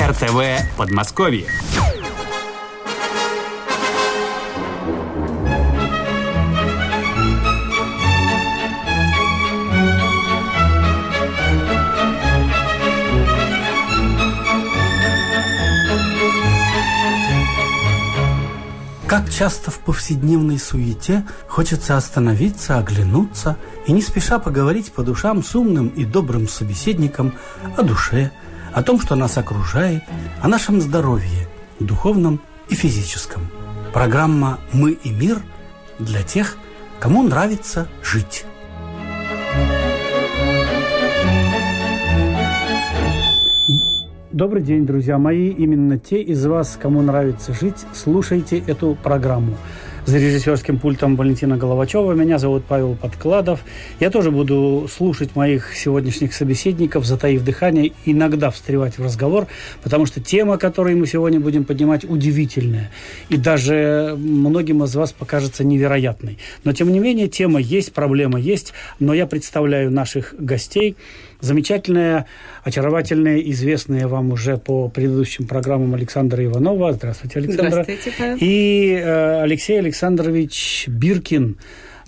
РТВ Подмосковье. Как часто в повседневной суете хочется остановиться, оглянуться и не спеша поговорить по душам с умным и добрым собеседником о душе, о том, что нас окружает, о нашем здоровье, духовном и физическом. Программа «Мы и мир» для тех, кому нравится жить. Добрый день, друзья мои. Именно те из вас, кому нравится жить, слушайте эту программу. За режиссерским пультом Валентина Головачева. Меня зовут Павел Подкладов. Я тоже буду слушать моих сегодняшних собеседников, затаив дыхание, иногда встревать в разговор, потому что тема, которую мы сегодня будем поднимать, удивительная. И даже многим из вас покажется невероятной. Но, тем не менее, тема есть, проблема есть. Но я представляю наших гостей – замечательная, очаровательная, известная вам уже по предыдущим программам Александра Иванова. Здравствуйте, Александра. Здравствуйте, Павел. И э, Алексей Александрович Биркин,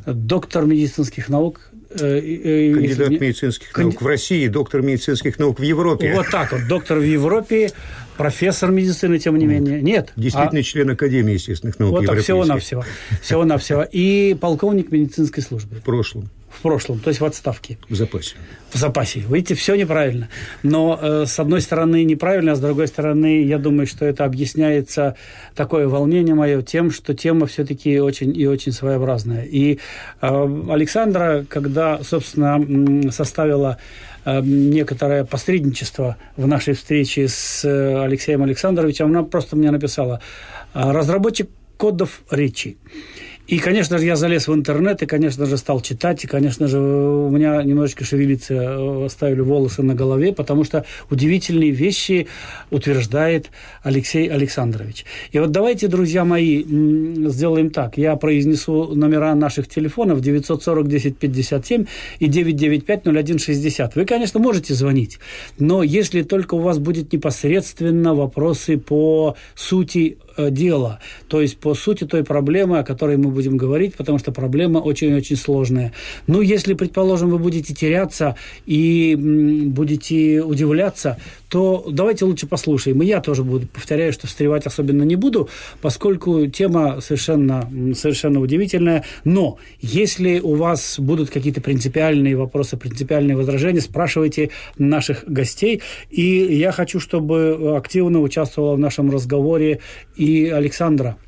доктор медицинских наук, э, э, Кандидат медицинских наук Канди... в России, доктор медицинских наук в Европе. Вот так вот, доктор в Европе, профессор медицины, тем не менее. Нет. Действительно а... член Академии естественных наук Вот так, всего-навсего. Всего-навсего. И полковник медицинской службы. В прошлом прошлом, то есть в отставке. В запасе. В запасе. Видите, все неправильно. Но э, с одной стороны неправильно, а с другой стороны, я думаю, что это объясняется такое волнение мое тем, что тема все-таки очень и очень своеобразная. И э, Александра, когда, собственно, составила э, некоторое посредничество в нашей встрече с э, Алексеем Александровичем, она просто мне написала разработчик кодов речи. И, конечно же, я залез в интернет, и, конечно же, стал читать, и, конечно же, у меня немножечко шевелится, э, оставили волосы на голове, потому что удивительные вещи утверждает Алексей Александрович. И вот давайте, друзья мои, сделаем так. Я произнесу номера наших телефонов 940 10 57 и 995 01 60. Вы, конечно, можете звонить, но если только у вас будет непосредственно вопросы по сути Э, дела, то есть по сути той проблемы, о которой мы будем говорить, потому что проблема очень-очень сложная. Ну, если, предположим, вы будете теряться и будете удивляться, то давайте лучше послушаем. И я тоже буду, повторяю, что встревать особенно не буду, поскольку тема совершенно, совершенно удивительная. Но если у вас будут какие-то принципиальные вопросы, принципиальные возражения, спрашивайте наших гостей. И я хочу, чтобы активно участвовала в нашем разговоре и Александра.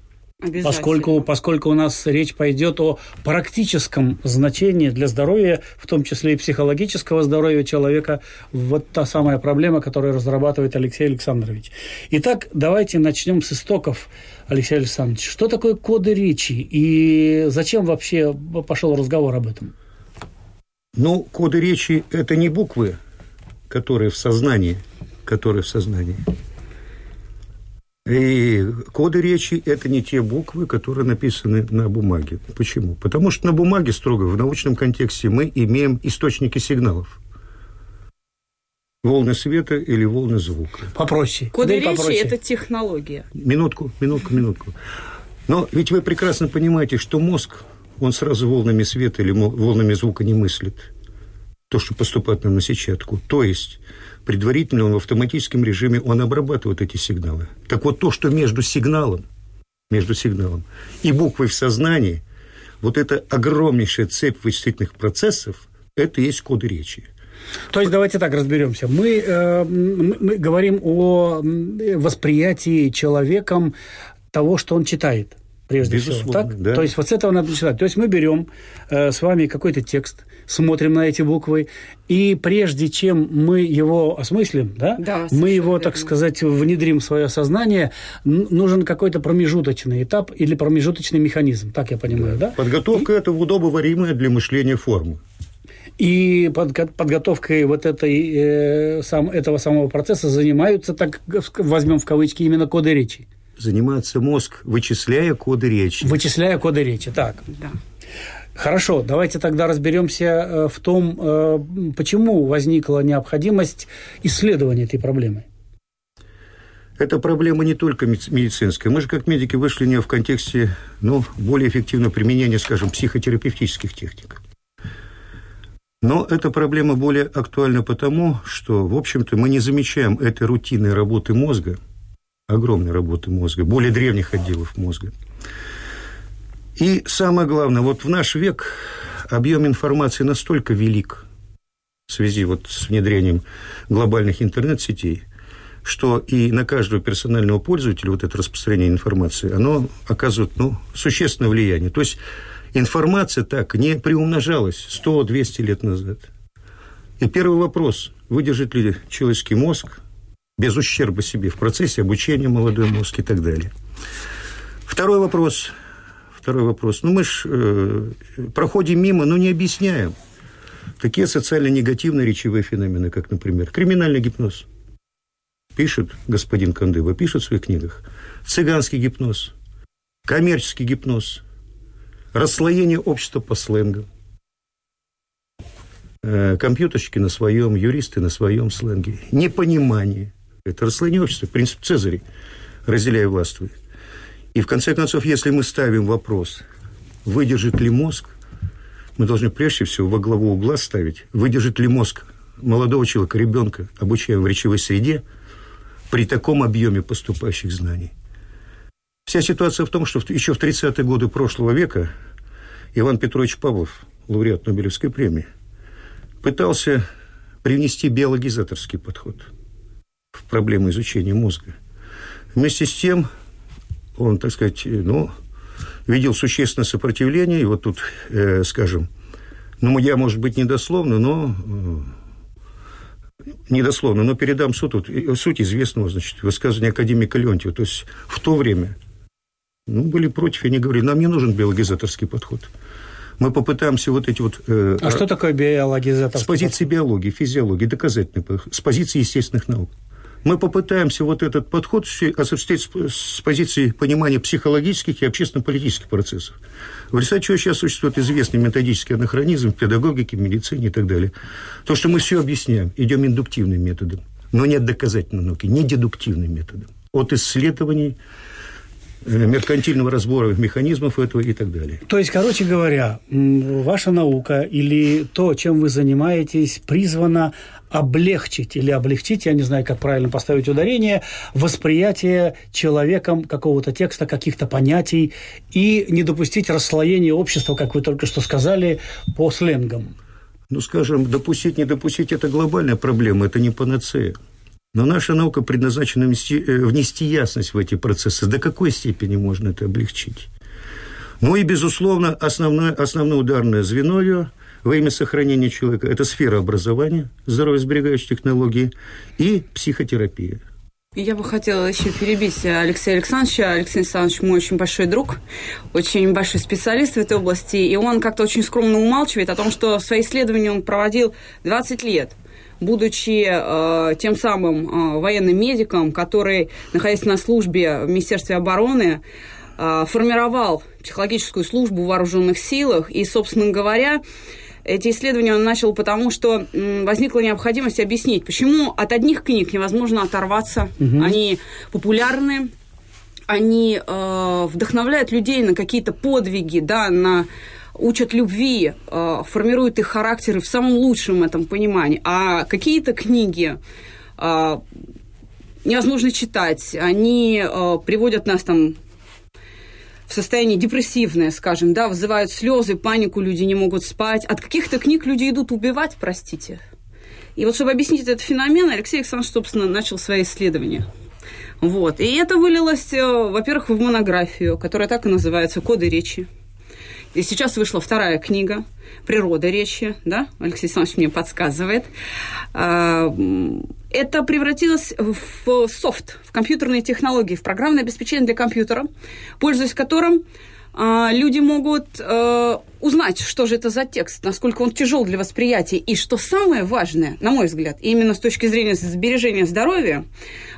Поскольку, поскольку у нас речь пойдет о практическом значении для здоровья, в том числе и психологического здоровья человека, вот та самая проблема, которую разрабатывает Алексей Александрович. Итак, давайте начнем с истоков, Алексей Александрович. Что такое коды речи и зачем вообще пошел разговор об этом? Ну, коды речи – это не буквы, которые в сознании, которые в сознании. И коды речи – это не те буквы, которые написаны на бумаге. Почему? Потому что на бумаге строго, в научном контексте, мы имеем источники сигналов. Волны света или волны звука. Попроще. Коды да речи это технология. Минутку, минутку, минутку. Но ведь вы прекрасно понимаете, что мозг, он сразу волнами света или волнами звука не мыслит. То, что поступает нам на сетчатку. То есть предварительно он в автоматическом режиме, он обрабатывает эти сигналы. Так вот, то, что между сигналом, между сигналом и буквой в сознании, вот эта огромнейшая цепь вычислительных процессов, это и есть коды речи. То есть давайте так разберемся. Мы, э, мы говорим о восприятии человеком того, что он читает прежде Безусловно, всего. Так? Да. То есть вот с этого надо начинать. То есть мы берем э, с вами какой-то текст, смотрим на эти буквы, и прежде чем мы его осмыслим, да, да мы его, так сказать, внедрим в свое сознание, нужен какой-то промежуточный этап или промежуточный механизм. Так я понимаю, да? да? Подготовка и... – это удобоваримая для мышления форма. И подготовкой вот этой, э, сам, этого самого процесса занимаются, так возьмем в кавычки, именно коды речи занимается мозг, вычисляя коды речи. Вычисляя коды речи, так. Да. Хорошо, давайте тогда разберемся э, в том, э, почему возникла необходимость исследования этой проблемы. Это проблема не только медицинская. Мы же, как медики, вышли не в контексте ну, более эффективного применения, скажем, психотерапевтических техник. Но эта проблема более актуальна потому, что, в общем-то, мы не замечаем этой рутинной работы мозга, огромной работы мозга, более древних отделов мозга. И самое главное, вот в наш век объем информации настолько велик в связи вот с внедрением глобальных интернет-сетей, что и на каждого персонального пользователя вот это распространение информации, оно оказывает ну, существенное влияние. То есть информация так не приумножалась 100-200 лет назад. И первый вопрос, выдержит ли человеческий мозг без ущерба себе в процессе обучения молодой мозг и так далее. Второй вопрос, второй вопрос. Ну, мы же э, проходим мимо, но не объясняем. Такие социально негативные речевые феномены, как, например, криминальный гипноз. Пишет господин Кандыба, пишет в своих книгах. Цыганский гипноз, коммерческий гипноз – расслоение общества по сленгам. Э, компьютерщики на своем, юристы на своем сленге. Непонимание. Это расслоение общества, принцип Цезаря, разделяя властвуй. И в конце концов, если мы ставим вопрос, выдержит ли мозг, мы должны прежде всего во главу угла ставить, выдержит ли мозг молодого человека, ребенка, обучаемого в речевой среде, при таком объеме поступающих знаний – Вся ситуация в том, что еще в 30-е годы прошлого века Иван Петрович Павлов, лауреат Нобелевской премии, пытался привнести биологизаторский подход в проблему изучения мозга. Вместе с тем он, так сказать, ну, видел существенное сопротивление, и вот тут, э, скажем, ну, я, может быть, недословно, но э, недословно, но передам суть, вот, суть известного, значит, высказывания академика Леонтьева. То есть в то время ну, были против, они говорили, нам не нужен биологизаторский подход. Мы попытаемся вот эти вот... Э, а что такое биологизаторский С позиции подход? биологии, физиологии, доказательной, с позиции естественных наук. Мы попытаемся вот этот подход осуществить с позиции понимания психологических и общественно-политических процессов. В результате чего сейчас существует известный методический анахронизм в педагогике, в медицине и так далее. То, что мы все объясняем, идем индуктивным методом, но не доказательной науки, не дедуктивным методом. От исследований, Э, меркантильного разбора механизмов этого и так далее. То есть, короче говоря, ваша наука или то, чем вы занимаетесь, призвано облегчить или облегчить, я не знаю, как правильно поставить ударение, восприятие человеком какого-то текста, каких-то понятий и не допустить расслоения общества, как вы только что сказали, по сленгам. Ну, скажем, допустить, не допустить – это глобальная проблема, это не панацея. Но наша наука предназначена внести, э, внести ясность в эти процессы. До какой степени можно это облегчить? Ну и, безусловно, основное, основное ударное звено ее во имя сохранения человека – это сфера образования, здоровье-сберегающей технологии и психотерапия. Я бы хотела еще перебить Алексея Александровича. Алексей Александрович мой очень большой друг, очень большой специалист в этой области, и он как-то очень скромно умалчивает о том, что свои исследования он проводил 20 лет – будучи э, тем самым э, военным медиком, который, находясь на службе в Министерстве обороны, э, формировал психологическую службу в вооруженных силах. И, собственно говоря, эти исследования он начал потому, что возникла необходимость объяснить, почему от одних книг невозможно оторваться. Угу. Они популярны, они э, вдохновляют людей на какие-то подвиги, да, на учат любви, э, формируют их характеры в самом лучшем этом понимании. А какие-то книги э, невозможно читать, они э, приводят нас там в состояние депрессивное, скажем, да, вызывают слезы, панику, люди не могут спать. От каких-то книг люди идут убивать, простите. И вот чтобы объяснить этот феномен, Алексей Александрович, собственно, начал свои исследования. Вот. И это вылилось, во-первых, в монографию, которая так и называется «Коды речи». И сейчас вышла вторая книга «Природа речи», да, Алексей Александрович мне подсказывает. Это превратилось в софт, в компьютерные технологии, в программное обеспечение для компьютера, пользуясь которым а, люди могут а, узнать, что же это за текст, насколько он тяжел для восприятия. И что самое важное, на мой взгляд, именно с точки зрения сбережения здоровья,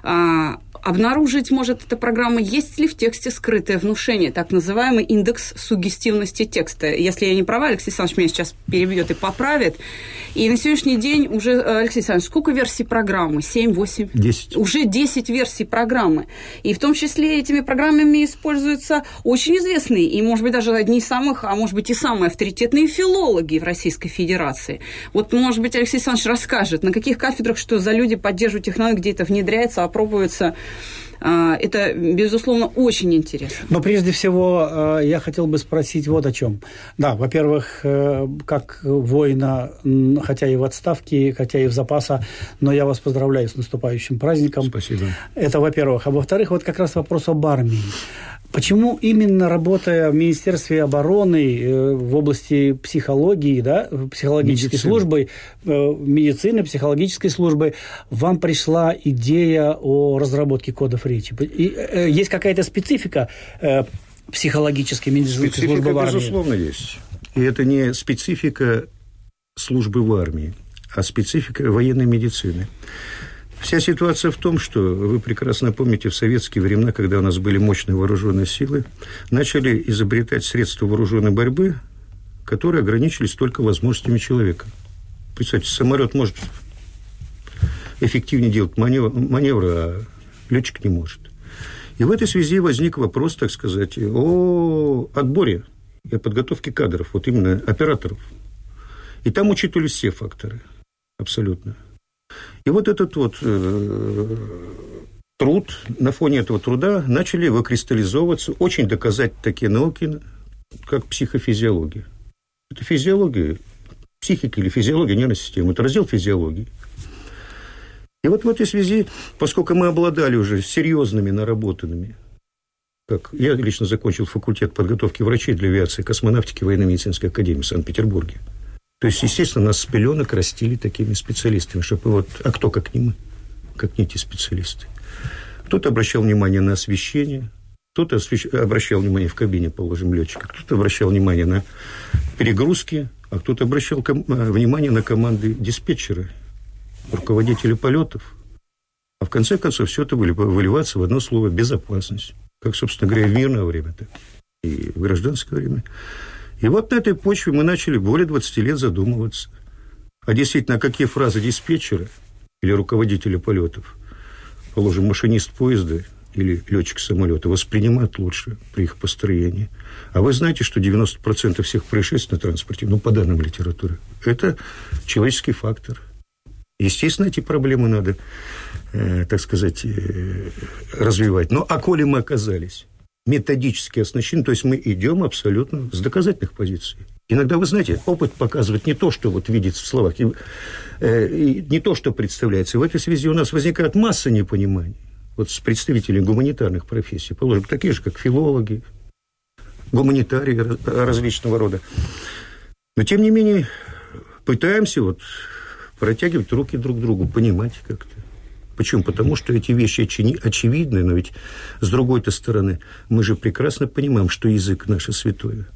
а, Обнаружить может эта программа, есть ли в тексте скрытое внушение, так называемый индекс сугестивности текста. Если я не права, Алексей Александрович меня сейчас перебьет и поправит. И на сегодняшний день уже, э, Алексей Александрович, сколько версий программы? 7, 8? 10. Уже 10 версий программы. И в том числе этими программами используются очень известные и, может быть, даже одни из самых, а может быть, и самые авторитетные филологи в Российской Федерации. Вот, может быть, Алексей Александрович расскажет, на каких кафедрах что за люди поддерживают технологии, где это внедряется, опробуется, это, безусловно, очень интересно. Но прежде всего а, я хотел бы спросить вот о чем. Да, во-первых, э, как воина, хотя и в отставке, хотя и в запаса, но я вас поздравляю с наступающим праздником. Спасибо. Это во-первых. А во-вторых, вот как раз вопрос об армии. Почему именно работая в Министерстве обороны э, в области психологии, да, психологической медицины. службы, э, медицины, психологической службы, вам пришла идея о разработке кодов речи? И, э, есть какая-то специфика психологической медицинской специфика, службы в армии? безусловно, есть. И это не специфика службы в армии, а специфика военной медицины. Вся ситуация в том, что вы прекрасно помните, в советские времена, когда у нас были мощные вооруженные силы, начали изобретать средства вооруженной борьбы, которые ограничились только возможностями человека. Представьте, самолет может эффективнее делать маневр, а летчик не может. И в этой связи возник вопрос, так сказать, о отборе и о подготовке кадров, вот именно операторов. И там учитывались все факторы, абсолютно. И вот этот вот э, труд, на фоне этого труда начали выкристаллизовываться очень доказать такие науки, как психофизиология. Это физиология, психика или физиология нервной системы. Это раздел физиологии. И вот в этой связи, поскольку мы обладали уже серьезными наработанными, как я лично закончил факультет подготовки врачей для авиации космонавтики военно-медицинской академии в Санкт-Петербурге – то есть, естественно, нас с пеленок растили такими специалистами, чтобы вот... А кто, как не мы? Как не эти специалисты? Кто-то обращал внимание на освещение, кто-то освещ... обращал внимание в кабине, положим, летчика, кто-то обращал внимание на перегрузки, а кто-то обращал ком... Э, внимание на команды диспетчера, руководителя полетов. А в конце концов все это выливаться в одно слово «безопасность». Как, собственно говоря, в мирное время, так и в гражданское время. И вот на этой почве мы начали более 20 лет задумываться. А действительно, какие фразы диспетчера или руководителя полетов, положим, машинист поезда или летчик самолета, воспринимают лучше при их построении. А вы знаете, что 90% всех происшествий на транспорте, ну, по данным литературы, это человеческий фактор. Естественно, эти проблемы надо, э, так сказать, э, развивать. Но а коли мы оказались методически оснащены, то есть мы идем абсолютно с доказательных позиций. Иногда, вы знаете, опыт показывает не то, что вот видится в словах, и, э, и не то, что представляется. в этой связи у нас возникает масса непониманий. Вот с представителями гуманитарных профессий, положим, такие же, как филологи, гуманитарии различного рода. Но, тем не менее, пытаемся вот протягивать руки друг к другу, понимать как-то. Почему? Потому что эти вещи очевидны, но ведь с другой-то стороны мы же прекрасно понимаем, что язык наше святое.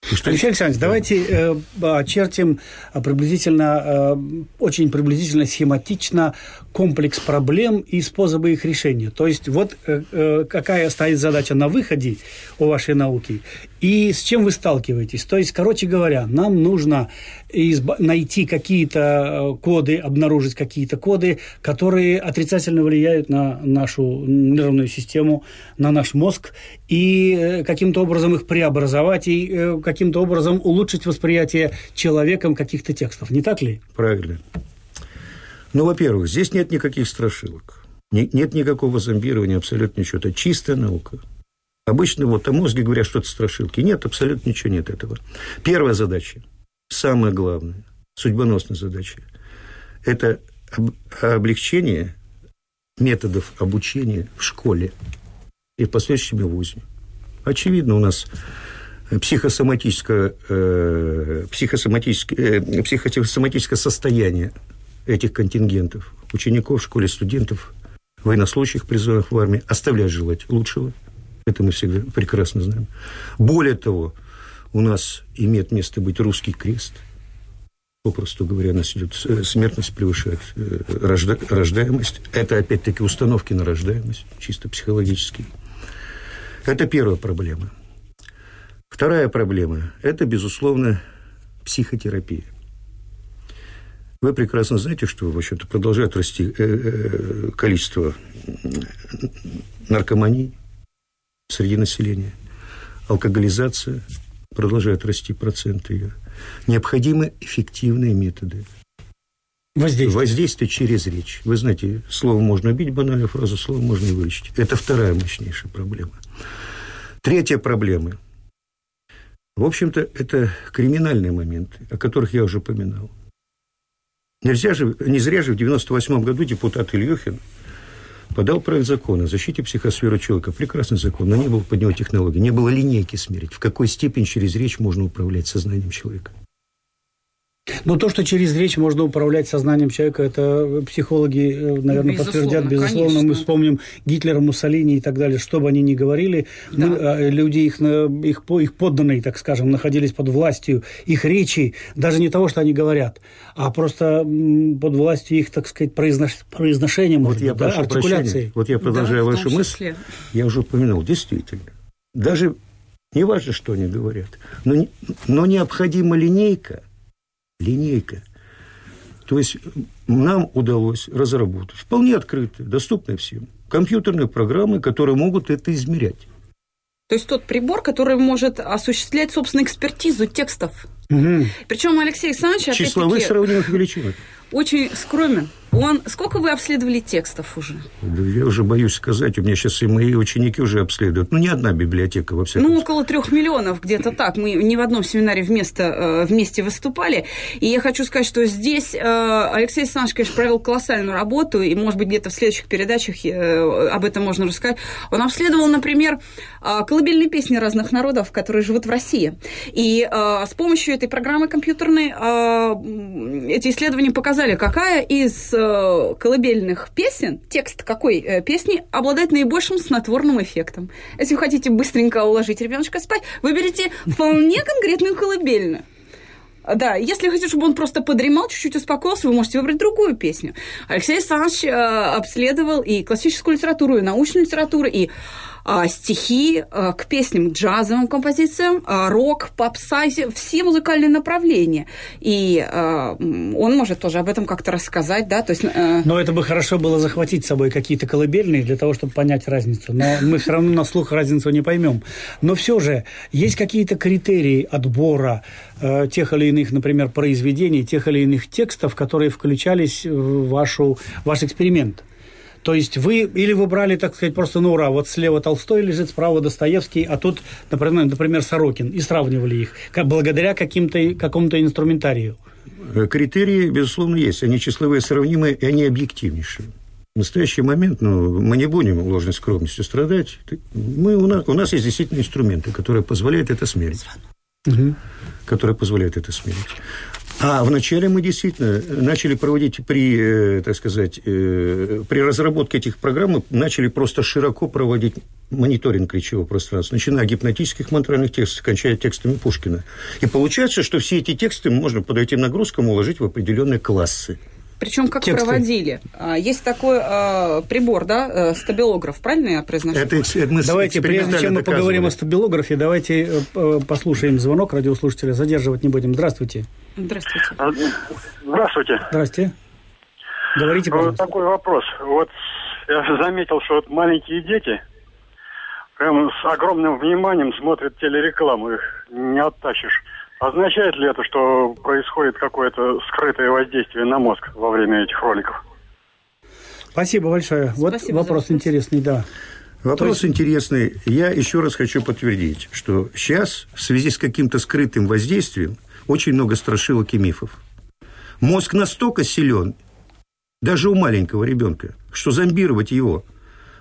Что... Алексей Александрович, давайте э, очертим приблизительно, э, очень приблизительно, схематично комплекс проблем и способы их решения. То есть вот э, э, какая стоит задача на выходе у вашей науки и с чем вы сталкиваетесь. То есть, короче говоря, нам нужно изба- найти какие-то э, коды, обнаружить какие-то коды, которые отрицательно влияют на нашу нервную систему, на наш мозг, и э, каким-то образом их преобразовать, и э, каким-то образом улучшить восприятие человеком каких-то текстов. Не так ли? Правильно. Ну, во-первых, здесь нет никаких страшилок. Нет никакого зомбирования, абсолютно ничего. Это чистая наука. Обычно вот о мозге говорят что-то страшилки. Нет, абсолютно ничего нет этого. Первая задача, самая главная, судьбоносная задача, это облегчение методов обучения в школе и в последующем вузе. Очевидно, у нас психосоматическое, э, психосоматическое, э, психосоматическое состояние этих контингентов, учеников в школе, студентов, военнослужащих, призванных в армии, оставляет желать лучшего. Это мы всегда прекрасно знаем. Более того, у нас имеет место быть русский крест. Попросту говоря, нас идет э, смертность превышает э, рожда, рождаемость. Это опять-таки установки на рождаемость, чисто психологически. Это первая проблема. Вторая проблема – это, безусловно, психотерапия. Вы прекрасно знаете, что, в общем-то, продолжает расти количество наркомании среди населения, алкоголизация, продолжают расти проценты ее. Необходимы эффективные методы. Воздействие. Воздействие через речь. Вы знаете, слово можно убить, банальную фразу, слово можно и вылечить. Это вторая мощнейшая проблема. Третья проблема. В общем-то, это криминальные моменты, о которых я уже упоминал. Нельзя же, не зря же в 98 году депутат Ильюхин подал проект закона о защите психосферы человека. Прекрасный закон, но не было под него технологии, не было линейки смерить. В какой степени через речь можно управлять сознанием человека. Но то, что через речь можно управлять сознанием человека, это психологи, э, наверное, безусловно, подтвердят. Безусловно, конечно. мы вспомним Гитлера, Муссолини и так далее, что бы они ни говорили. Да. Мы, а, люди, их, их, их подданные, так скажем, находились под властью их речи, даже не того, что они говорят, а просто под властью их, так сказать, произнош... произношения, вот я да, артикуляции. Вот я продолжаю да, вашу мысль. Я уже упомянул, действительно. Даже не важно, что они говорят, но, но необходима линейка – линейка. То есть нам удалось разработать вполне открытые, доступные всем компьютерные программы, которые могут это измерять. То есть тот прибор, который может осуществлять, собственно, экспертизу текстов. Угу. Причем Алексей Александрович... Сравнимых величин. Очень скромен. Он... Сколько вы обследовали текстов уже? Я уже боюсь сказать. У меня сейчас и мои ученики уже обследуют. Ну, не одна библиотека, во всяком Ну, около трех миллионов, где-то так. Мы не в одном семинаре вместе, э, вместе выступали. И я хочу сказать, что здесь э, Алексей Александрович, конечно, провел колоссальную работу, и, может быть, где-то в следующих передачах э, об этом можно рассказать. Он обследовал, например, колыбельные песни разных народов, которые живут в России. И с помощью этой программы компьютерной эти исследования показали, какая из Э, колыбельных песен, текст какой э, песни обладает наибольшим снотворным эффектом. Если вы хотите быстренько уложить ребеночка спать, выберите вполне конкретную колыбельную. Да, если хотите, чтобы он просто подремал, чуть-чуть успокоился, вы можете выбрать другую песню. Алексей Александрович э, обследовал и классическую литературу, и научную литературу, и стихи а, к песням, к джазовым композициям, а, рок, попса, все музыкальные направления. И он может тоже об этом как-то рассказать, да, то есть... Э, Но это бы хорошо было захватить с собой какие-то колыбельные для того, чтобы понять разницу. Но мы все равно на слух разницу не поймем. Но все же есть какие-то критерии отбора э, тех или иных, например, произведений, тех или иных текстов, которые включались в вашу, ваш эксперимент. То есть вы или вы брали, так сказать, просто на ура, вот слева Толстой лежит, справа Достоевский, а тут, например, например Сорокин, и сравнивали их, благодаря каким-то, какому-то инструментарию? Э, критерии, безусловно, есть. Они числовые сравнимые, и они объективнейшие. В настоящий момент ну, мы не будем ложной скромностью страдать. Мы, у, нас, у нас есть действительно инструменты, которые позволяют это смерить. Угу. Которые позволяют это смерить. А вначале мы действительно начали проводить при, э, так сказать, э, при разработке этих программ, мы начали просто широко проводить мониторинг речевого пространства, начиная от гипнотических мантральных текстов, кончая текстами Пушкина. И получается, что все эти тексты можно под этим нагрузкам уложить в определенные классы. Причем как Тексты. проводили? А, есть такой а, прибор, да, э, стабилограф, правильно я произношу? Это, это мы давайте, прежде чем мы поговорим о стабилографе, давайте послушаем звонок радиослушателя, задерживать не будем. Здравствуйте. Здравствуйте. А, здравствуйте. Здравствуйте. Говорите, пожалуйста. Вот такой вопрос. Вот я заметил, что вот маленькие дети прям с огромным вниманием смотрят телерекламу, их не оттащишь. Означает ли это, что происходит какое-то скрытое воздействие на мозг во время этих роликов? Спасибо большое. Вот вопрос, вопрос интересный, да. Вопрос есть... интересный. Я еще раз хочу подтвердить, что сейчас в связи с каким-то скрытым воздействием очень много страшилок и мифов. Мозг настолько силен, даже у маленького ребенка, что зомбировать его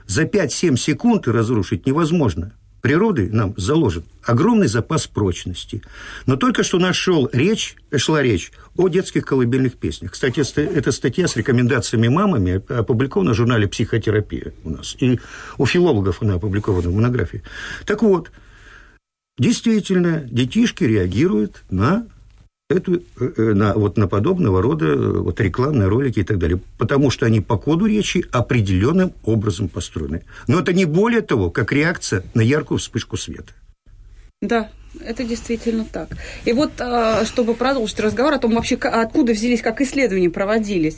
за 5-7 секунд и разрушить невозможно. Природой нам заложен огромный запас прочности. Но только что нашел речь, шла речь о детских колыбельных песнях. Кстати, эта статья с рекомендациями мамами опубликована в журнале «Психотерапия» у нас. И у филологов она опубликована в монографии. Так вот, действительно, детишки реагируют на эту, э, э, на, вот, на подобного рода э, вот, рекламные ролики и так далее, потому что они по коду речи определенным образом построены. Но это не более того, как реакция на яркую вспышку света. Да, это действительно так. И вот, а, чтобы продолжить разговор о том, вообще откуда взялись, как исследования проводились,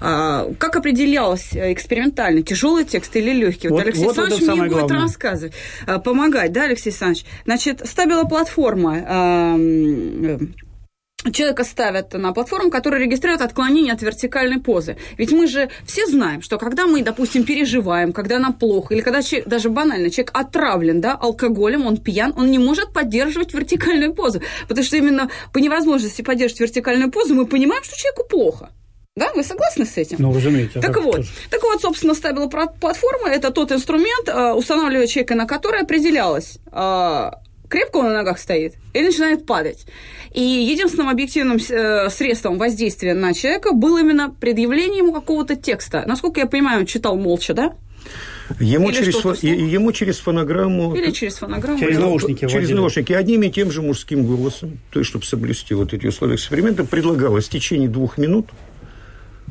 а, как определялось экспериментально, тяжелый текст или легкий? Вот, вот Алексей вот Александрович мне будет главное. рассказывать, а, помогать, да, Алексей Александрович? Значит, ставила платформа человека ставят на платформу, которая регистрирует отклонение от вертикальной позы. Ведь мы же все знаем, что когда мы, допустим, переживаем, когда нам плохо, или когда человек, даже банально человек отравлен да, алкоголем, он пьян, он не может поддерживать вертикальную позу. Потому что именно по невозможности поддерживать вертикальную позу мы понимаем, что человеку плохо. Да, вы согласны с этим? Ну, разумеется. Так вот, тоже. так вот, собственно, стабила платформа – это тот инструмент, э, устанавливая человека, на который определялось, э, крепко он на ногах стоит или начинает падать. И единственным объективным э, средством воздействия на человека было именно предъявление ему какого-то текста. Насколько я понимаю, он читал молча, да? Ему через, фо... ему через фонограмму... Или через фонограмму. Через наушники Через вводили. наушники. Одним и тем же мужским голосом, то есть, чтобы соблюсти вот эти условия эксперимента, предлагалось в течение двух минут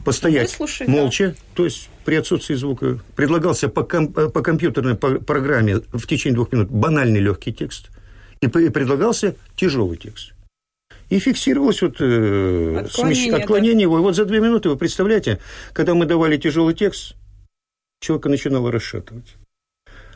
постоять Выслушай, молча, да. то есть при отсутствии звука. Предлагался по, ком... по компьютерной программе в течение двух минут банальный легкий текст – и предлагался тяжелый текст. И фиксировалось вот э, отклонение, смещ... отклонение его. И вот за две минуты, вы представляете, когда мы давали тяжелый текст, человека начинало расшатывать.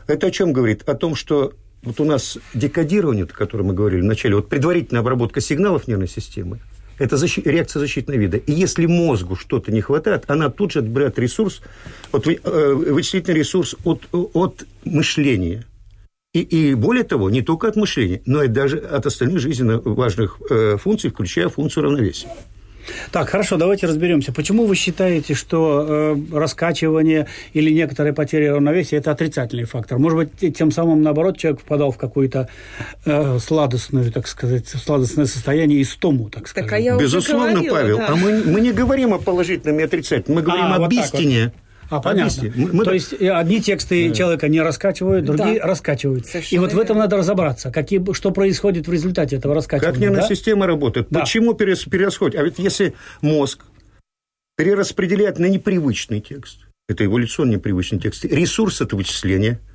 Это о чем говорит? О том, что вот у нас декодирование, о котором мы говорили вначале, вот предварительная обработка сигналов нервной системы, это защи... реакция защитного вида. И если мозгу что-то не хватает, она тут же отбирает ресурс, вот, э, вычислительный ресурс от, от мышления – и, и более того, не только от мышления, но и даже от остальных жизненно важных э, функций, включая функцию равновесия. Так, хорошо, давайте разберемся. Почему вы считаете, что э, раскачивание или некоторые потери равновесия – это отрицательный фактор? Может быть, тем самым, наоборот, человек впадал в какую-то э, сладостную, так сказать, сладостное состояние, истому, так сказать. Так, а я Безусловно, говорила, Павел. Да. А мы, мы не говорим о положительном и отрицательном, мы говорим а, об вот истине. Вот. А, понятно. Мы, мы... То есть одни тексты да. человека не раскачивают, другие да. раскачивают. Совершенно и вот в этом надо разобраться, какие, что происходит в результате этого раскачивания. Как нервная да? система работает, да. почему перерасходит. А ведь если мозг перераспределяет на непривычный текст, это эволюционно непривычный текст, ресурс это вычисления –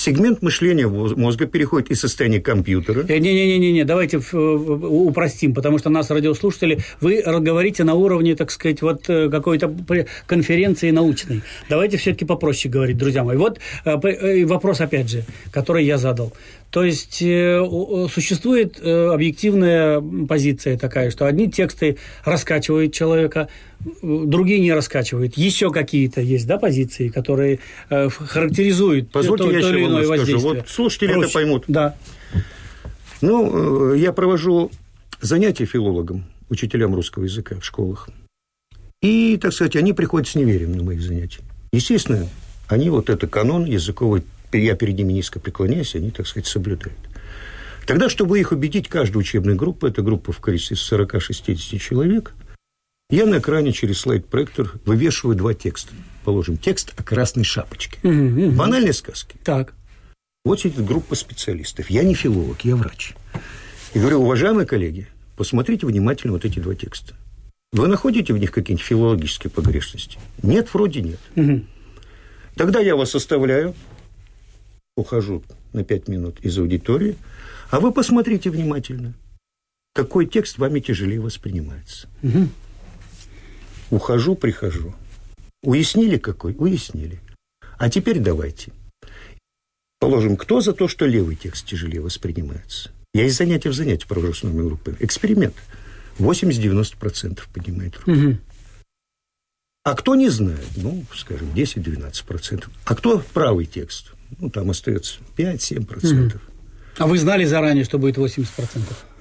сегмент мышления мозга переходит из состояния компьютера. Не-не-не, давайте упростим, потому что нас радиослушатели, вы говорите на уровне, так сказать, вот э, какой-то конференции научной. Давайте все-таки попроще говорить, друзья мои. Вот э, э, вопрос, опять же, который я задал. То есть существует объективная позиция такая, что одни тексты раскачивают человека, другие не раскачивают. Еще какие-то есть, да, позиции, которые характеризуют Позвольте то, я то или иное воздействие. Вот слушатели Проще. это поймут. Да. Ну, я провожу занятия филологам, учителям русского языка в школах. И, так сказать, они приходят с неверием на мои занятия. Естественно, они вот это канон языковой я перед ними низко преклоняюсь, они, так сказать, соблюдают. Тогда, чтобы их убедить, каждая учебная группа, это группа в количестве 40-60 человек, я на экране через слайд-проектор вывешиваю два текста. Положим, текст о красной шапочке. Угу, угу. Банальные сказки. Так. Вот сидит группа специалистов. Я не филолог, я врач. И говорю, уважаемые коллеги, посмотрите внимательно вот эти два текста. Вы находите в них какие-нибудь филологические погрешности? Нет, вроде нет. Угу. Тогда я вас оставляю, ухожу на пять минут из аудитории, а вы посмотрите внимательно, какой текст вами тяжелее воспринимается. Угу. Ухожу, прихожу. Уяснили какой? Уяснили. А теперь давайте. Положим, кто за то, что левый текст тяжелее воспринимается? Я из занятия в занятие провожу с новыми группами. Эксперимент. 80-90% поднимает руку. Угу. А кто не знает? Ну, скажем, 10-12%. А кто правый текст? Ну, там остается 5-7%. Угу. А вы знали заранее, что будет 80%?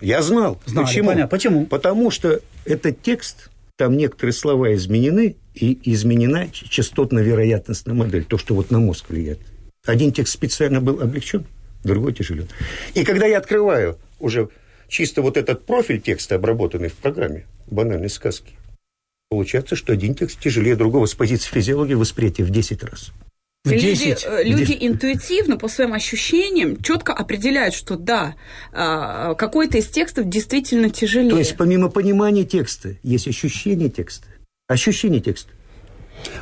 Я знал. Знали, Почему? Понятно. Почему? Потому что этот текст, там некоторые слова изменены, и изменена частотно-вероятностная модель, то, что вот на мозг влияет. Один текст специально был облегчен, другой тяжелен. И когда я открываю уже чисто вот этот профиль текста, обработанный в программе банальной сказки, получается, что один текст тяжелее другого с позиции физиологии восприятия в 10 раз. Люди, 10. э, люди интуитивно, по своим ощущениям, четко определяют, что да, а, какой-то из текстов действительно тяжелее. То есть помимо понимания текста есть ощущение текста. Ощущение текста.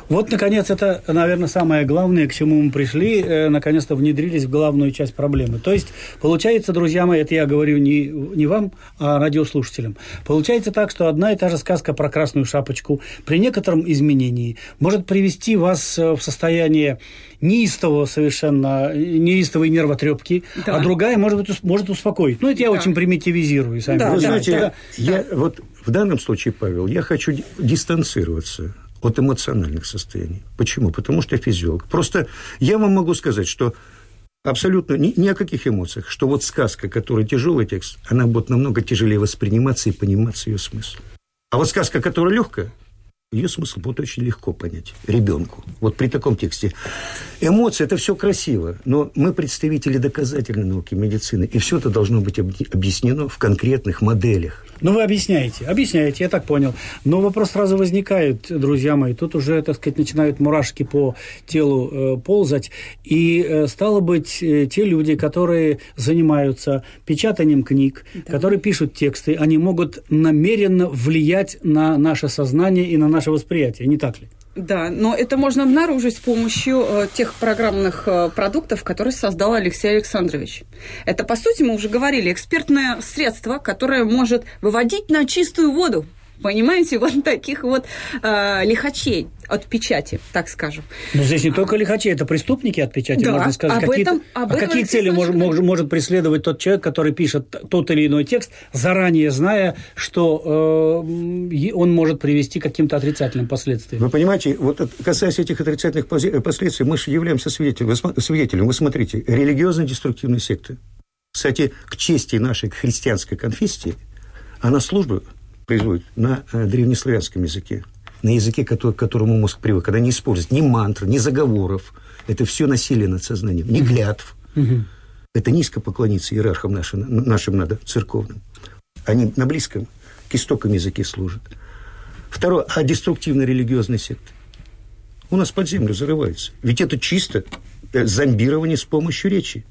Вот, наконец, это, наверное, самое главное, к чему мы пришли, э, наконец-то внедрились в главную часть проблемы. То есть, получается, друзья мои, это я говорю не, не вам, а радиослушателям, получается так, что одна и та же сказка про красную шапочку при некотором изменении может привести вас э, в состояние неистового совершенно, неистовой нервотрепки, Да. а другая, может быть, может успокоить. Ну, это я Да. очень примитивизирую, сами Да, Вы да, понимаете. знаете, да. я вот в данном случае, Павел, я хочу ди- дистанцироваться от эмоциональных состояний. Почему? Потому что физиолог. Просто я вам могу сказать, что абсолютно ни, ни о каких эмоциях, что вот сказка, которая тяжелый текст, она будет намного тяжелее восприниматься и пониматься ее смысл. А вот сказка, которая легкая, ее смысл будет очень легко понять ребенку. Вот при таком тексте. Эмоции – это все красиво, но мы представители доказательной науки, медицины, и все это должно быть объ- объяснено в конкретных моделях. Ну, вы объясняете, объясняете, я так понял. Но вопрос сразу возникает, друзья мои. Тут уже, так сказать, начинают мурашки по телу э, ползать. И, э, стало быть, э, те люди, которые занимаются печатанием книг, которые пишут тексты, они могут намеренно влиять на наше сознание и на наше восприятие, не так ли? Да, но это можно обнаружить с помощью э, тех программных э, продуктов, которые создал Алексей Александрович. Это, по сути, мы уже говорили, экспертное средство, которое может выводить на чистую воду. Понимаете, вот таких вот э, лихачей от печати, так скажем. Но здесь не только лихачи, это преступники от печати, Да, можно сказать. об Какие- этом- об а этом какие цели мож- мож- может преследовать тот человек, который пишет тот или иной текст, заранее зная, что э, он может привести к каким-то отрицательным последствиям? Вы понимаете, вот от- касаясь этих отрицательных э, последствий, мы же являемся свидетелем. Вы, свидетелем. Вы смотрите, религиозно-деструктивные секты. Кстати, к чести нашей христианской конфессии, она службу производит на э, древнеславянском языке, на языке, который, к которому мозг привык. Она не использует ни мантр, ни заговоров. Это все насилие над сознанием, ни клятв. Это низко поклониться иерархам нашим, нашим надо, церковным. Они на близком, к истокам языке служат. Второе, а деструктивные религиозные секты? У нас под землю зарываются. Ведь это чисто э, зомбирование с помощью речи.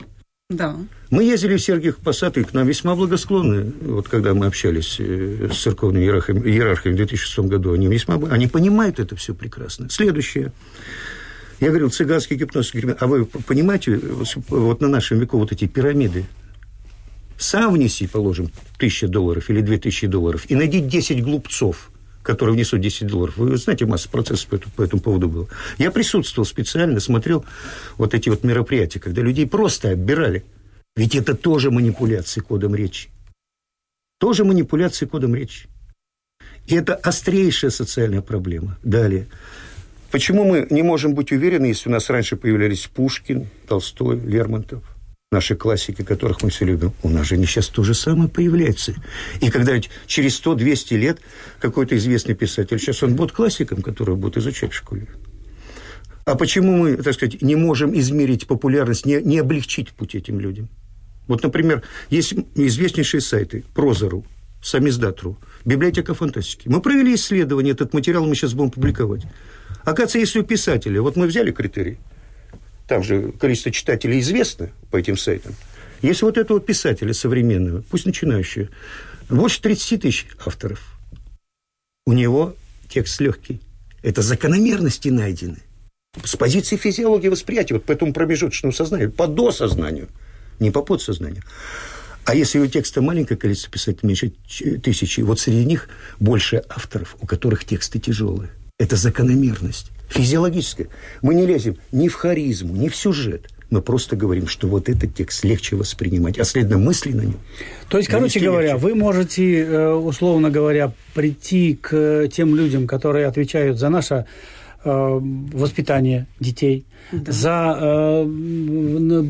Да. Мы ездили в Сергиев Посад, и к нам весьма благосклонны. Вот когда мы общались э, с церковными иерархами, иерархами в 2006 году, они весьма... Они понимают это все прекрасно. Следующее. Я говорил, цыганский гипноз. А вы понимаете, вот на нашем веку вот эти пирамиды, сам внеси, положим, тысяча долларов или две тысячи долларов, и найди 10 глупцов, которые внесут 10 долларов. Вы знаете, масса процессов по этому, по этому поводу было. Я присутствовал специально, смотрел вот эти вот мероприятия, когда людей просто оббирали. Ведь это тоже манипуляции кодом речи. Тоже манипуляции кодом речи. И это острейшая социальная проблема. Далее. Почему мы не можем быть уверены, если у нас раньше появлялись Пушкин, Толстой, Лермонтов, наши классики, которых мы все любим, у нас же они сейчас то же самое появляются. И когда через 100-200 лет какой-то известный писатель, сейчас он будет классиком, которого будут изучать в школе. А почему мы, так сказать, не можем измерить популярность, не, не облегчить путь этим людям? Вот, например, есть известнейшие сайты Прозору, Самиздат.ру, Библиотека фантастики. Мы провели исследование, этот материал мы сейчас будем публиковать. Оказывается, если у писателя, вот мы взяли критерий, там же количество читателей известно по этим сайтам. Если вот этого писателя современного, пусть начинающего, больше 30 тысяч авторов, у него текст легкий. Это закономерности найдены. С позиции физиологии восприятия, вот по этому промежуточному сознанию, по досознанию, не по подсознанию. А если у текста маленькое количество писателей, меньше тысячи, вот среди них больше авторов, у которых тексты тяжелые. Это закономерность физиологическая. Мы не лезем ни в харизму, ни в сюжет. Мы просто говорим, что вот этот текст легче воспринимать, а следовательно, мысли на нем. То есть, короче говоря, легче. вы можете, э, условно говоря, прийти к тем людям, которые отвечают за наше э, воспитание детей, за э,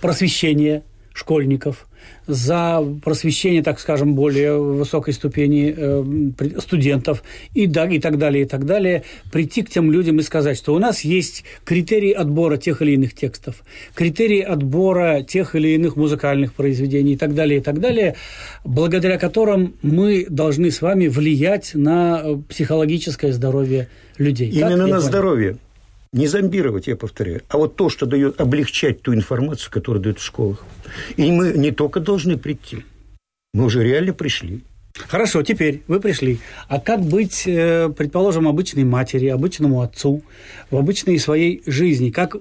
просвещение школьников, за просвещение, так скажем, более высокой ступени э, студентов и, да, и так далее, и так далее, прийти к тем людям и сказать, что у нас есть критерии отбора тех или иных текстов, критерии отбора тех или иных музыкальных произведений и так далее, и так далее, благодаря которым мы должны с вами влиять на э, психологическое здоровье людей. Так Именно я на здоровье. Не зомбировать, я повторяю, а вот то, что дает облегчать ту информацию, которую дают в школах. И мы не только должны прийти, мы уже реально пришли. Хорошо, теперь вы пришли. А как быть, э, предположим, обычной матери, обычному отцу в обычной своей жизни? Как э,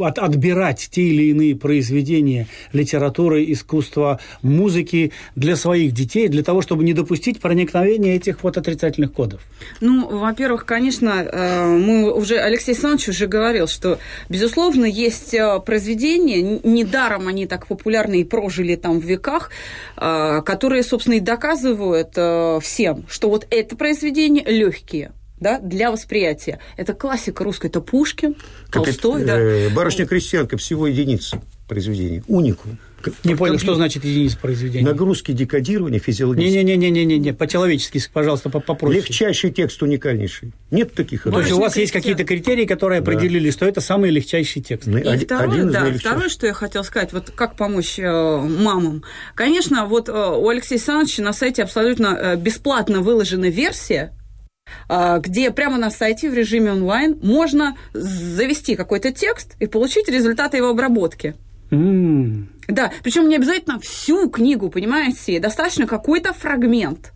от, отбирать те или иные произведения литературы, искусства, музыки для своих детей, для того, чтобы не допустить проникновения этих вот отрицательных кодов? Ну, во-первых, конечно, э, мы уже, Алексей Александрович уже говорил, что, безусловно, есть произведения, недаром они так популярны и прожили там в веках, которые, собственно, и доказывают, показывают э, всем, что вот это произведение легкие да, для восприятия. Это классика русская, это Пушкин. Толстой. Да. Э, Барышня-крестьянка всего единица произведений. Уникум. Не понял, что значит единица произведения? Нагрузки декодирования физиологические. Не-не-не-не-не, по-человечески, пожалуйста, попроще. Легчайший текст уникальнейший. Нет таких. То есть у вас есть какие-то критерии, которые да. определили, что это самый легчайший текст. И один, второе, один да, второе, что я хотел сказать, вот как помочь э, мамам. Конечно, вот э, у Алексея Александровича на сайте абсолютно э, бесплатно выложена версия э, где прямо на сайте в режиме онлайн можно завести какой-то текст и получить результаты его обработки. Mm. Да, причем не обязательно всю книгу, понимаете, достаточно какой-то фрагмент.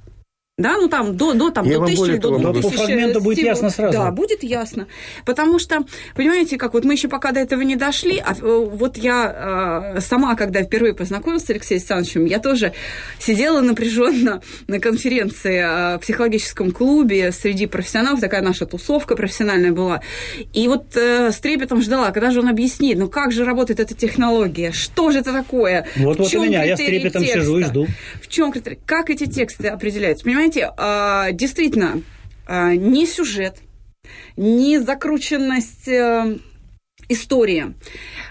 Да, ну там до, до, там, до тысячи, до двух тысяч. По фрагменту будет всего. ясно сразу. Да, будет ясно. Потому что, понимаете, как вот мы еще пока до этого не дошли, а э, вот я э, сама, когда впервые познакомилась с Алексеем Александровичем, я тоже сидела напряженно на конференции э, в психологическом клубе среди профессионалов, такая наша тусовка профессиональная была. И вот э, с трепетом ждала, когда же он объяснит, ну как же работает эта технология, что же это такое? Вот, вот у меня, я с трепетом текста? сижу и жду. В чем критерий? Как эти тексты определяются? Понимаете, знаете, а, действительно, а, не сюжет, не закрученность э, истории,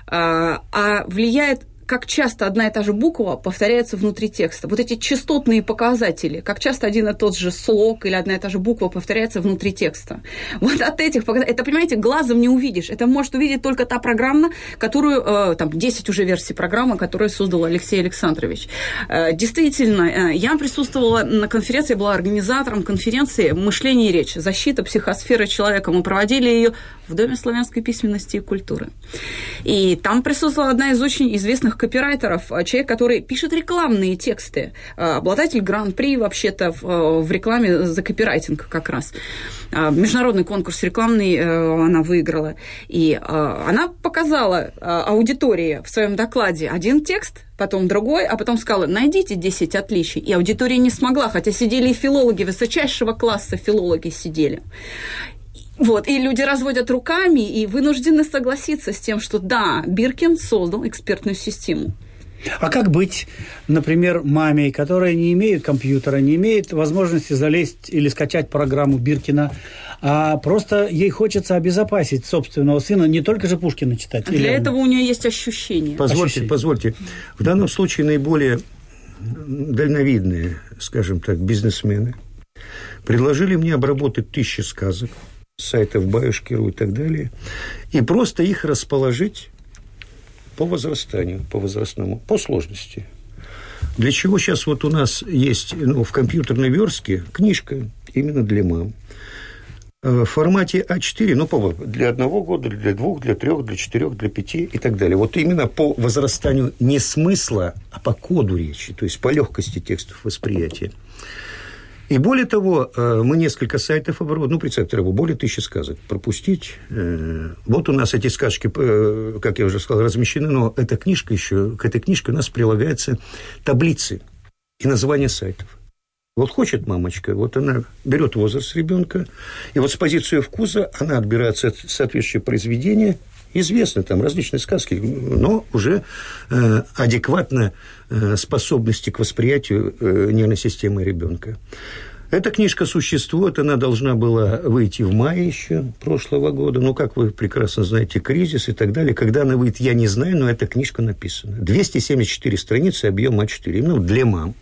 а, а влияет как часто одна и та же буква повторяется внутри текста. Вот эти частотные показатели, как часто один и тот же слог или одна и та же буква повторяется внутри текста. Вот от этих показателей, это, понимаете, глазом не увидишь. Это может увидеть только та программа, которую, э, там, 10 уже версий программы, которую создал Алексей Александрович. Э, действительно, э, я присутствовала на конференции, была организатором конференции «Мышление и речь. Защита психосферы человека». Мы проводили ее в Доме славянской письменности и культуры. И там присутствовала одна из очень известных копирайтеров, а, человек, который пишет рекламные тексты, а, обладатель гран-при вообще-то в, а, в рекламе за копирайтинг как раз. Международный конкурс рекламный э, она выиграла. И она показала аудитории в своем докладе один текст, потом другой, а потом сказала, найдите 10 отличий. И аудитория не смогла, хотя сидели и филологи, высочайшего класса филологи сидели. Вот, и люди разводят руками и вынуждены согласиться с тем, что да, Биркин создал экспертную систему. А как быть, например, маме, которая не имеет компьютера, не имеет возможности залезть или скачать программу Биркина, а просто ей хочется обезопасить собственного сына, не только же Пушкина читать. Для или... этого у нее есть ощущение. Позвольте, ощущение. позвольте. В данном случае наиболее дальновидные, скажем так, бизнесмены предложили мне обработать тысячи сказок – сайтов Баюшкиру и так далее, и просто их расположить по возрастанию, по возрастному, по сложности. Для чего сейчас вот у нас есть ну, в компьютерной верстке книжка именно для мам. Э, в формате А4, ну, по, для одного года, для двух, для трех, для четырех, для пяти и так далее. Вот именно по возрастанию не смысла, а по коду речи, то есть по легкости текстов восприятия. И более того, э, мы несколько сайтов оборудовали, ну, представьте, его более тысячи сказок пропустить. Э, вот у нас эти сказки, э, как я уже сказал, размещены, но эта книжка еще, к этой книжке у нас прилагаются таблицы и названия сайтов. Вот хочет мамочка, вот она берет возраст ребенка, и вот с позиции вкуса она отбирает соответствующее произведение – Известны там различные сказки, но уже э, адекватно э, способности к восприятию э, нервной системы ребенка. Эта книжка существует, она должна была выйти в мае еще прошлого года. Ну, как вы прекрасно знаете, кризис и так далее. Когда она выйдет, я не знаю, но эта книжка написана. 274 страницы, объем А4. Ну, для мам.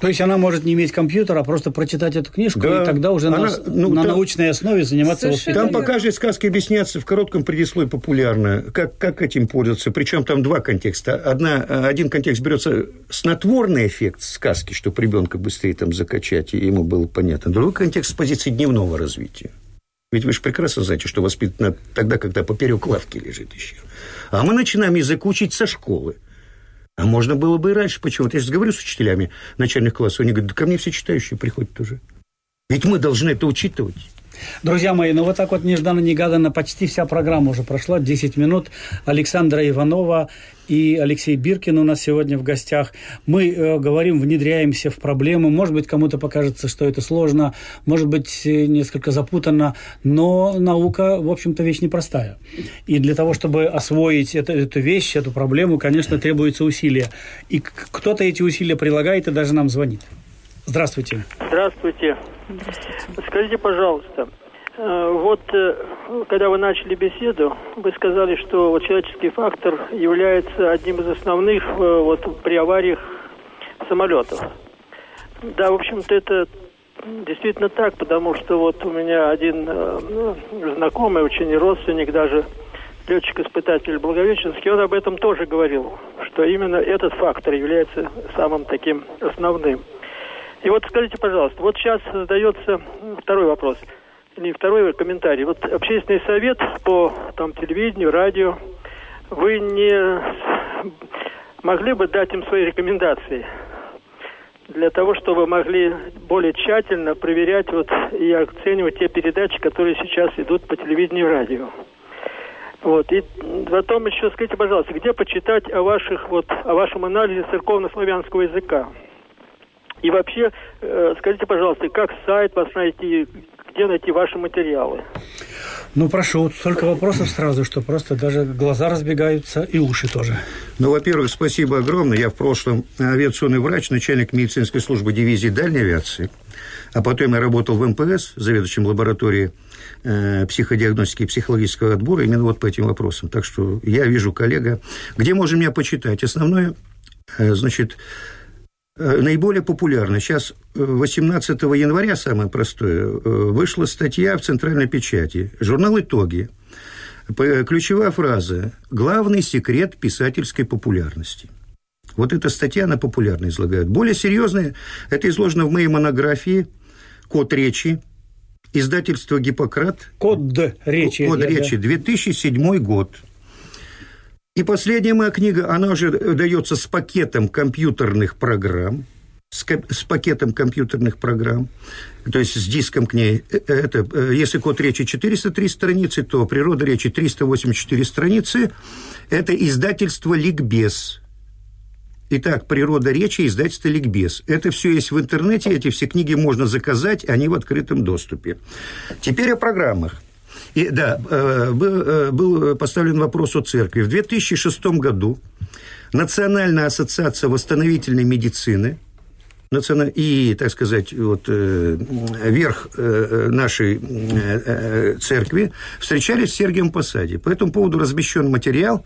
То есть она может не иметь компьютера, а просто прочитать эту книжку, да. и тогда уже она, на, ну, на там, научной основе заниматься воспитанием. Там пока же сказки объясняются в коротком предисловии популярно, как, как этим пользоваться. Причем там два контекста. Одна, один контекст берется снотворный эффект сказки, чтобы ребенка быстрее там закачать, и ему было понятно. Другой контекст с позиции дневного развития. Ведь вы же прекрасно знаете, что воспитано тогда, когда поперек лавки лежит еще. А мы начинаем язык учить со школы. А можно было бы и раньше. Почему? Я сейчас говорю с учителями начальных классов, они говорят, да ко мне все читающие приходят уже. Ведь мы должны это учитывать. Друзья мои, ну вот так вот нежданно-негаданно почти вся программа уже прошла, 10 минут. Александра Иванова и Алексей Биркин у нас сегодня в гостях. Мы э, говорим, внедряемся в проблемы. Может быть, кому-то покажется, что это сложно, может быть, э, несколько запутанно, но наука, в общем-то, вещь непростая. И для того, чтобы освоить это, эту вещь, эту проблему, конечно, требуется усилия. И кто-то эти усилия прилагает и даже нам звонит. Здравствуйте. Здравствуйте. Скажите, пожалуйста, вот э, когда вы начали беседу, вы сказали, что вот человеческий фактор является одним из основных э, вот, при авариях самолетов. Да, в общем-то, это действительно так, потому что вот у меня один ну, знакомый, очень родственник даже, летчик-испытатель Благовещенский, он об этом тоже говорил, что именно этот фактор является самым таким основным. И вот скажите, пожалуйста, вот сейчас задается второй вопрос, или второй комментарий. Вот общественный совет по там, телевидению, радио, вы не могли бы дать им свои рекомендации для того, чтобы могли более тщательно проверять вот, и оценивать те передачи, которые сейчас идут по телевидению и радио. Вот. И потом еще скажите, пожалуйста, где почитать о ваших вот о вашем анализе церковно-славянского языка? И вообще, э, скажите, пожалуйста, как сайт вас найти, где найти ваши материалы? Ну, прошу, столько вопросов сразу, что просто даже глаза разбегаются и уши тоже. Ну, во-первых, спасибо огромное. Я в прошлом авиационный врач, начальник медицинской службы дивизии дальней авиации. А потом я работал в МПС, заведующим лабораторией э, психодиагностики и психологического отбора именно вот по этим вопросам. Так что я вижу коллега. Где можно меня почитать? Основное, э, значит, наиболее популярны. Сейчас 18 э, января, самое простое, э, вышла статья в центральной печати. Журнал «Итоги». Ключевая фраза «Главный секрет писательской популярности». Вот эта статья, она популярно излагает. Более серьезная, это изложено в моей монографии «Код речи», издательство «Гиппократ». Код речи. Код речи, 2007 год. И последняя моя книга, она уже дается с пакетом компьютерных программ, с, с пакетом компьютерных программ, то есть с диском к ней. Э, это, э, если код речи 403 страницы, то природа речи 384 страницы. Это издательство «Ликбез». Итак, «Природа речи», издательство «Ликбез». Это все есть в интернете, эти все книги можно заказать, они в открытом доступе. Теперь о программах. И, да, э, э, был поставлен вопрос о церкви. В 2006 году Национальная ассоциация восстановительной медицины и, так сказать, вот, э, верх нашей церкви встречались в Сергием Посаде. По этому поводу размещен материал.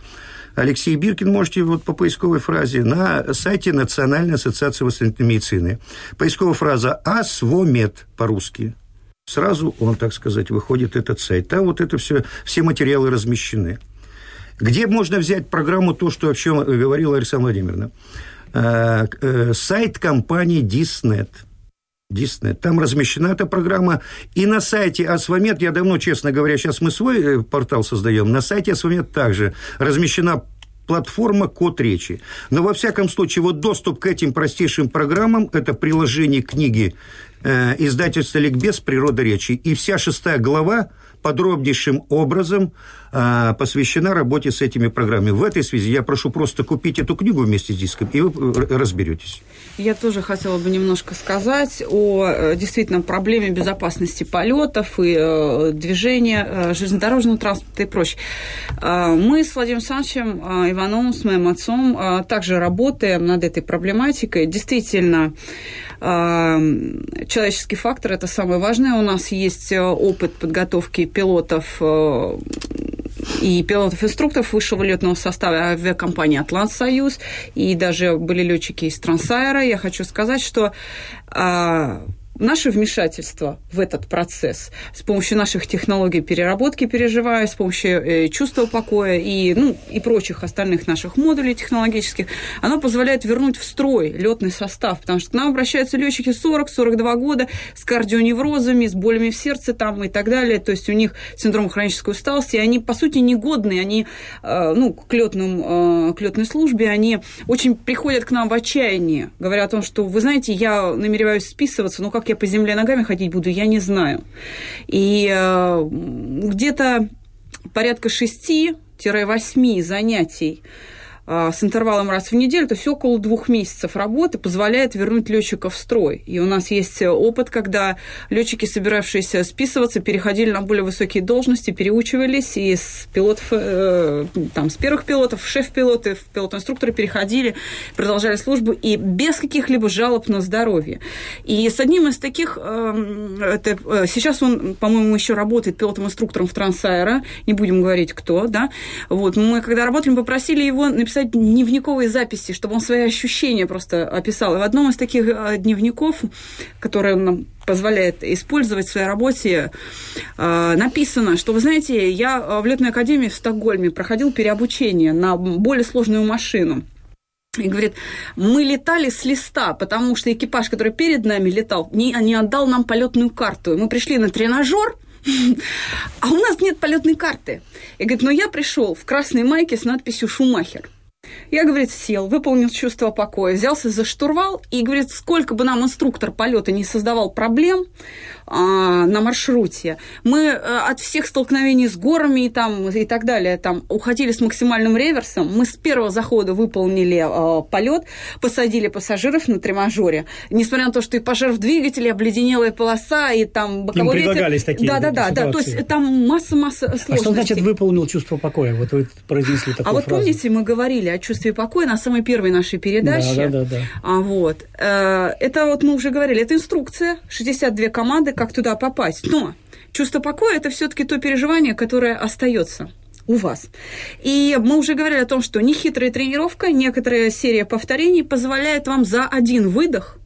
Алексей Биркин, можете вот по поисковой фразе на сайте Национальной ассоциации восстановительной медицины. Поисковая фраза «АСВОМЕД» по-русски – сразу он, так сказать, выходит этот сайт. Там вот это все, все материалы размещены. Где можно взять программу, то, что, о чем говорила Александра Владимировна? Э, э, сайт компании Disnet. Disnet. Там размещена эта программа. И на сайте Асвамед, я давно, честно говоря, сейчас мы свой э, портал создаем, на сайте Асвамед также размещена платформа «Код речи». Но, во всяком случае, вот доступ к этим простейшим программам – это приложение книги э, издательства «Ликбез. Природа речи». И вся шестая глава подробнейшим образом посвящена работе с этими программами. В этой связи я прошу просто купить эту книгу вместе с диском, и вы разберетесь. Я тоже хотела бы немножко сказать о э, действительно проблеме безопасности полетов и э, движения э, железнодорожного транспорта и прочее. Э, мы с Владимиром Александровичем э, Ивановым, с моим отцом, также работаем над этой проблематикой. Действительно, человеческий фактор – это самое важное. У нас есть опыт подготовки пилотов и пилотов-инструкторов высшего летного состава авиакомпании «Атлант Союз», и даже были летчики из Трансайра. Я хочу сказать, что наше вмешательство в этот процесс. С помощью наших технологий переработки переживая, с помощью э, чувства покоя и, ну, и прочих остальных наших модулей технологических, оно позволяет вернуть в строй летный состав, потому что к нам обращаются летчики 40-42 года с кардионеврозами, с болями в сердце там и так далее, то есть у них синдром хронической усталости, и они, по сути, негодные, они, э, ну, к, летным, э, к летной службе, они очень приходят к нам в отчаянии, говоря о том, что, вы знаете, я намереваюсь списываться, но как я по земле ногами ходить буду, я не знаю. И э, где-то порядка шести-восьми занятий а, с интервалом раз в неделю, то есть около двух месяцев работы позволяет вернуть летчика в строй. И у нас есть опыт, когда летчики, собиравшиеся списываться, переходили на более высокие должности, переучивались, и с пилотов, э, там, с первых пилотов, шеф-пилоты, пилот-инструкторы переходили, продолжали службу, и без каких-либо жалоб на здоровье. И с одним из таких, это, э, сейчас он, по-моему, еще работает пилотом-инструктором в Трансайра, не будем говорить кто, да, вот, мы когда работали, попросили его написать написать дневниковые записи, чтобы он свои ощущения просто описал. И в одном из таких э, дневников, который он нам позволяет использовать в своей работе, э, написано, что, вы знаете, я э, в летной академии в Стокгольме проходил переобучение на более сложную машину. И говорит, мы летали с листа, потому что экипаж, который перед нами летал, не, не отдал нам полетную карту. Мы пришли на тренажер, а у нас нет полетной карты. И говорит, но я пришел в красной майке с надписью «Шумахер». Я, говорит, сел, выполнил чувство покоя, взялся за штурвал и, говорит, сколько бы нам инструктор полета не создавал проблем на маршруте, мы а, от всех столкновений с горами и, там, и так далее там, уходили с максимальным реверсом. Мы с первого захода выполнили а, полет, посадили пассажиров на тренажере. Несмотря на то, что и пожар в двигателе, обледенелая полоса, и там боковой Им ветер. такие Да, да, да, да. То есть там масса-масса сложностей. А что значит выполнил чувство покоя? Вот вы произнесли такую А вот фразу. помните, мы говорили о чувстве покоя на самой первой нашей передаче. Да, да, да. да. А, вот. Э, это вот мы уже говорили, это инструкция, 62 команды, как туда попасть. Но чувство покоя – это все таки то переживание, которое остается у вас. И мы уже говорили о том, что нехитрая тренировка, некоторая серия повторений позволяет вам за один выдох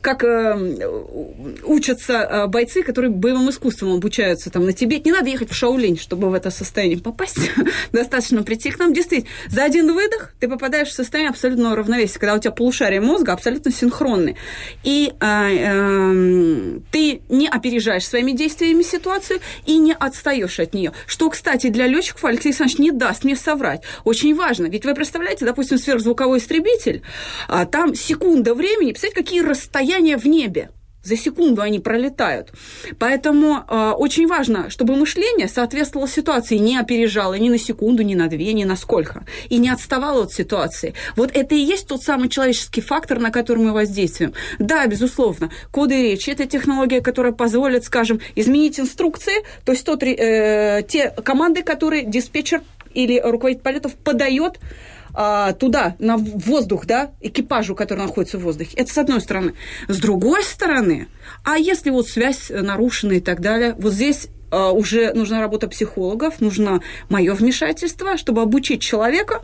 как э, учатся э, бойцы, которые боевым искусством обучаются там на Тибет. Не надо ехать в Шаолинь, чтобы в это состояние попасть. Достаточно прийти к нам. Действительно, за один выдох ты попадаешь в состояние абсолютного равновесия, когда у тебя полушарие мозга абсолютно синхронны. И э, э, ты не опережаешь своими действиями ситуацию и не отстаешь от нее. Что, кстати, для летчиков Алексей Александрович не даст мне соврать. Очень важно. Ведь вы представляете, допустим, сверхзвуковой истребитель, а там секунда времени, представляете, какие расстояния в небе. За секунду они пролетают. Поэтому э, очень важно, чтобы мышление соответствовало ситуации, не опережало ни на секунду, ни на две, ни на сколько. И не отставало от ситуации. Вот это и есть тот самый человеческий фактор, на который мы воздействуем. Да, безусловно, коды речи – это технология, которая позволит, скажем, изменить инструкции, то есть тот, э, те команды, которые диспетчер или руководитель полетов подает а, туда, на воздух, да, экипажу, который находится в воздухе. Это с одной стороны. С другой стороны, а если вот связь нарушена и так далее, вот здесь а, уже нужна работа психологов, нужно мое вмешательство, чтобы обучить человека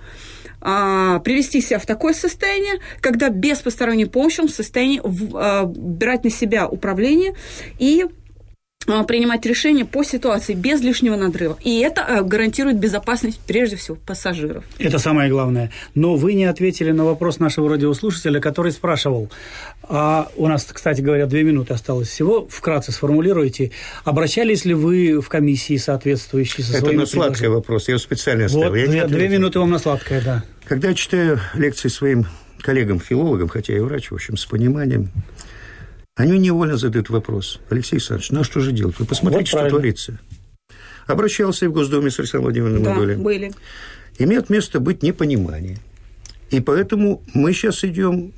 а, привести себя в такое состояние, когда без посторонней помощи он в состоянии а, брать на себя управление и принимать решения по ситуации без лишнего надрыва. И это э, гарантирует безопасность, прежде всего, пассажиров. Это самое главное. Но вы не ответили на вопрос нашего радиослушателя, который спрашивал, а у нас, кстати говоря, две минуты осталось всего, вкратце сформулируйте, обращались ли вы в комиссии соответствующие со Это на сладкий вопрос, я его специально оставил. Вот, я две, две минуты вам на сладкое, да. Когда я читаю лекции своим коллегам-филологам, хотя я врач, в общем, с пониманием, они невольно задают вопрос. Алексей Александрович, ну а что же делать? Вы посмотрите, вот что правильно. творится. Обращался и в Госдуме с Александром Владимировной да, были. были. Имеет место быть непонимание. И поэтому мы сейчас идем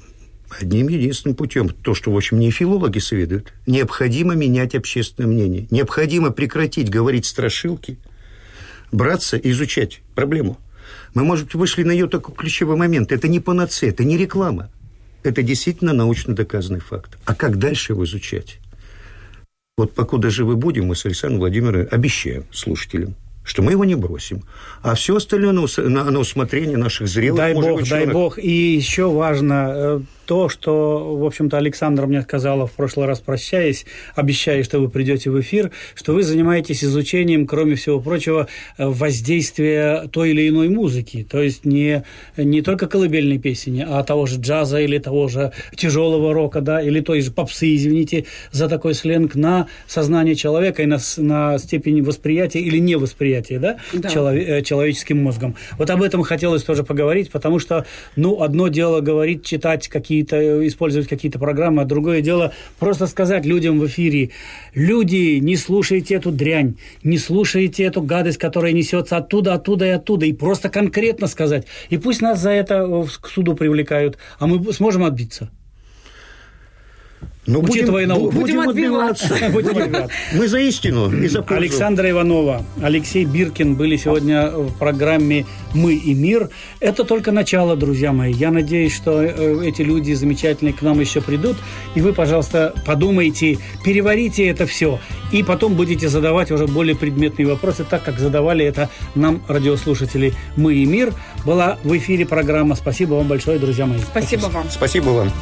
одним единственным путем. То, что, в общем, не филологи советуют. Необходимо менять общественное мнение. Необходимо прекратить говорить страшилки, браться и изучать проблему. Мы, может быть, вышли на ее такой ключевой момент. Это не панацея, это не реклама. Это действительно научно доказанный факт. А как дальше его изучать? Вот покуда живы будем, мы с Александром Владимировной обещаем слушателям, что мы его не бросим. А все остальное на, на, на усмотрение наших зрелых Дай бог, ученых. дай бог. И еще важно, э, то, что, в общем-то, Александра мне сказала в прошлый раз, прощаясь, обещая, что вы придете в эфир, что вы занимаетесь изучением, кроме всего прочего, воздействия той или иной музыки. То есть не, не только колыбельной песни, а того же джаза или того же тяжелого рока, да, или той же попсы, извините за такой сленг, на сознание человека и на, на степень восприятия или невосприятия, да, да. Человек, э, человеческим мозгом. Вот об этом хотелось тоже поговорить, потому что, ну, одно дело говорить, читать какие-то, использовать какие-то программы, а другое дело просто сказать людям в эфире, люди, не слушайте эту дрянь, не слушайте эту гадость, которая несется оттуда, оттуда и оттуда, и просто конкретно сказать. И пусть нас за это к суду привлекают, а мы сможем отбиться. Ну, Учитывая будем, науку. Будем отбиваться. Мы за истину и за пользу. Александра Иванова, Алексей Биркин были сегодня в программе «Мы и мир». Это только начало, друзья мои. Я надеюсь, что э, эти люди замечательные к нам еще придут. И вы, пожалуйста, подумайте, переварите это все. И потом будете задавать уже более предметные вопросы, так как задавали это нам радиослушатели «Мы и мир». Была в эфире программа. Спасибо вам большое, друзья мои. Спасибо вам. Спасибо вам.